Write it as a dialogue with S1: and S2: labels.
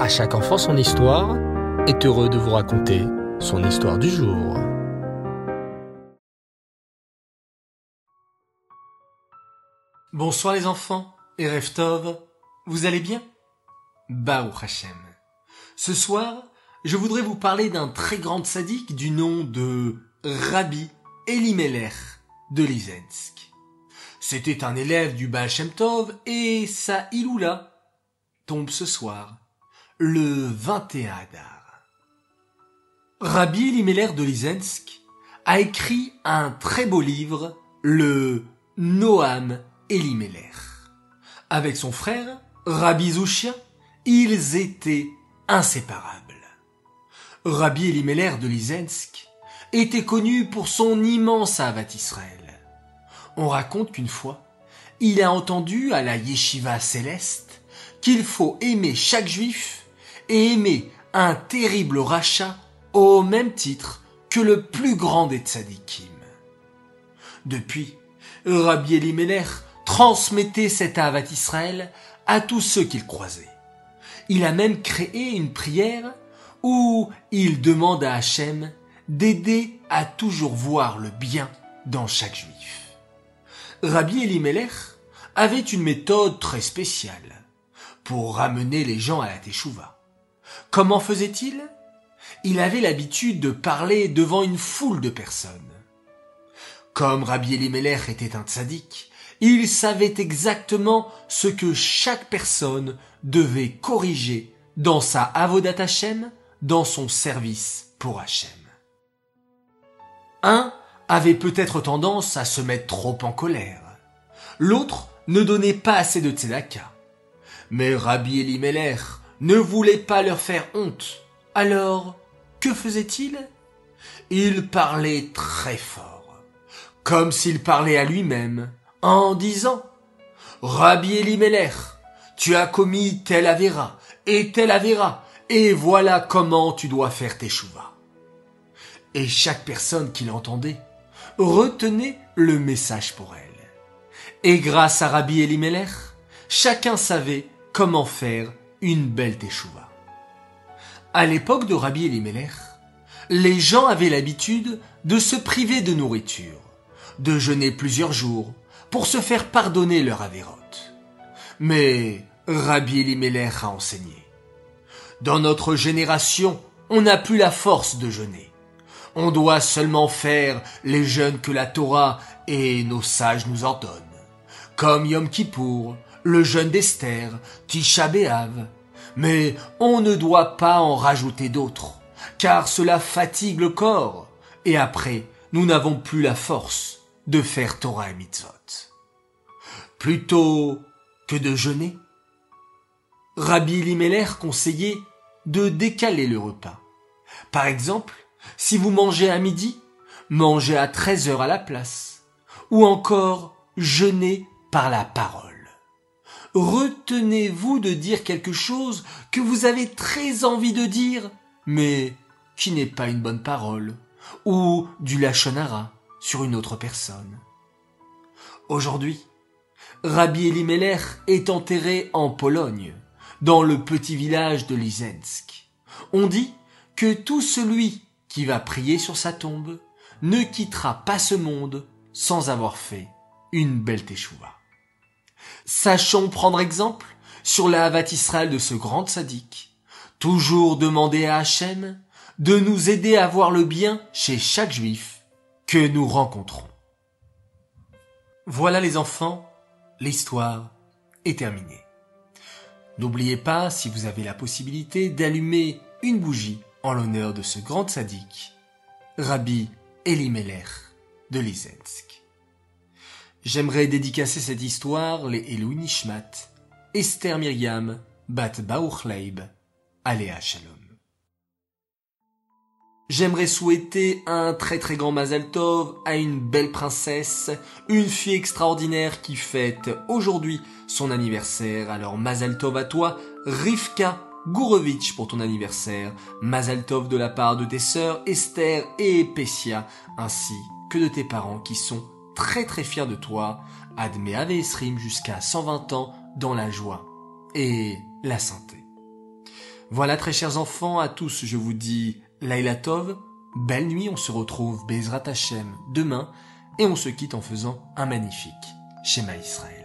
S1: À chaque enfant son histoire est heureux de vous raconter son histoire du jour.
S2: Bonsoir les enfants et Reftov, vous allez bien? Baou Hashem. Ce soir, je voudrais vous parler d'un très grand sadique du nom de Rabbi Elimelech de Lizensk. C'était un élève du Baal Shem Tov et sa Iloula tombe ce soir, le 21 Adar. Rabbi Elimelech de Lizensk a écrit un très beau livre, le Noam Elimelech. Avec son frère, Rabbi Zushia, ils étaient inséparables. Rabbi Elimelech de Lizensk était connu pour son immense avat Israël. On raconte qu'une fois, il a entendu à la yeshiva céleste qu'il faut aimer chaque juif aimer un terrible rachat au même titre que le plus grand des tzadikim. Depuis, Rabbi Elimelech transmettait cet avat Israël à tous ceux qu'il croisait. Il a même créé une prière où il demande à Hachem d'aider à toujours voir le bien dans chaque juif. Rabbi Elimelech avait une méthode très spéciale pour ramener les gens à la Teshuvah. Comment faisait-il? Il avait l'habitude de parler devant une foule de personnes. Comme Rabbi Elimelech était un tzaddik, il savait exactement ce que chaque personne devait corriger dans sa avodat Hashem, dans son service pour Hashem. Un avait peut-être tendance à se mettre trop en colère. L'autre ne donnait pas assez de tzedaka. Mais Rabbi Elimelech ne voulait pas leur faire honte. Alors, que faisait-il? Il parlait très fort, comme s'il parlait à lui-même, en disant Rabbi Elimelech, tu as commis tel avéra et tel avéra, et voilà comment tu dois faire tes chouvas. Et chaque personne qui l'entendait retenait le message pour elle. Et grâce à Rabbi Elimelech, chacun savait comment faire une belle teshuva. À l'époque de Rabbi Elimelech, les gens avaient l'habitude de se priver de nourriture, de jeûner plusieurs jours pour se faire pardonner leur avérote. Mais Rabbi Elimelech a enseigné. Dans notre génération, on n'a plus la force de jeûner. On doit seulement faire les jeûnes que la Torah et nos sages nous ordonnent, comme Yom Kippour, le jeûne d'Esther, Tisha B'Av. Mais on ne doit pas en rajouter d'autres, car cela fatigue le corps, et après, nous n'avons plus la force de faire Torah et Mitzvot. Plutôt que de jeûner, Rabbi Limeller conseillait de décaler le repas. Par exemple, si vous mangez à midi, mangez à 13 heures à la place. Ou encore, jeûnez par la parole. Retenez-vous de dire quelque chose que vous avez très envie de dire, mais qui n'est pas une bonne parole, ou du lachonara sur une autre personne. Aujourd'hui, Rabbi Elimelech est enterré en Pologne, dans le petit village de Lizensk. On dit que tout celui qui va prier sur sa tombe ne quittera pas ce monde sans avoir fait une belle teshuva. Sachons prendre exemple sur la Havat de ce grand sadique. Toujours demander à Hachem de nous aider à voir le bien chez chaque juif que nous rencontrons. Voilà les enfants, l'histoire est terminée. N'oubliez pas, si vous avez la possibilité, d'allumer une bougie en l'honneur de ce grand sadique, Rabbi Elimelech de Lizensk. J'aimerais dédicacer cette histoire les Elou Nishmat, Esther Myriam, Bat Bauchleib, Aléa Shalom. J'aimerais souhaiter un très très grand Mazal Tov à une belle princesse, une fille extraordinaire qui fête aujourd'hui son anniversaire. Alors Mazal Tov à toi, Rivka Gourovitch pour ton anniversaire, Mazal Tov de la part de tes sœurs Esther et Pessia, ainsi que de tes parents qui sont très très fiers de toi. Admet Esrim jusqu'à 120 ans dans la joie et la santé. Voilà très chers enfants, à tous je vous dis Laila Tov, belle nuit, on se retrouve Bezrat Hashem demain et on se quitte en faisant un magnifique schéma Israël.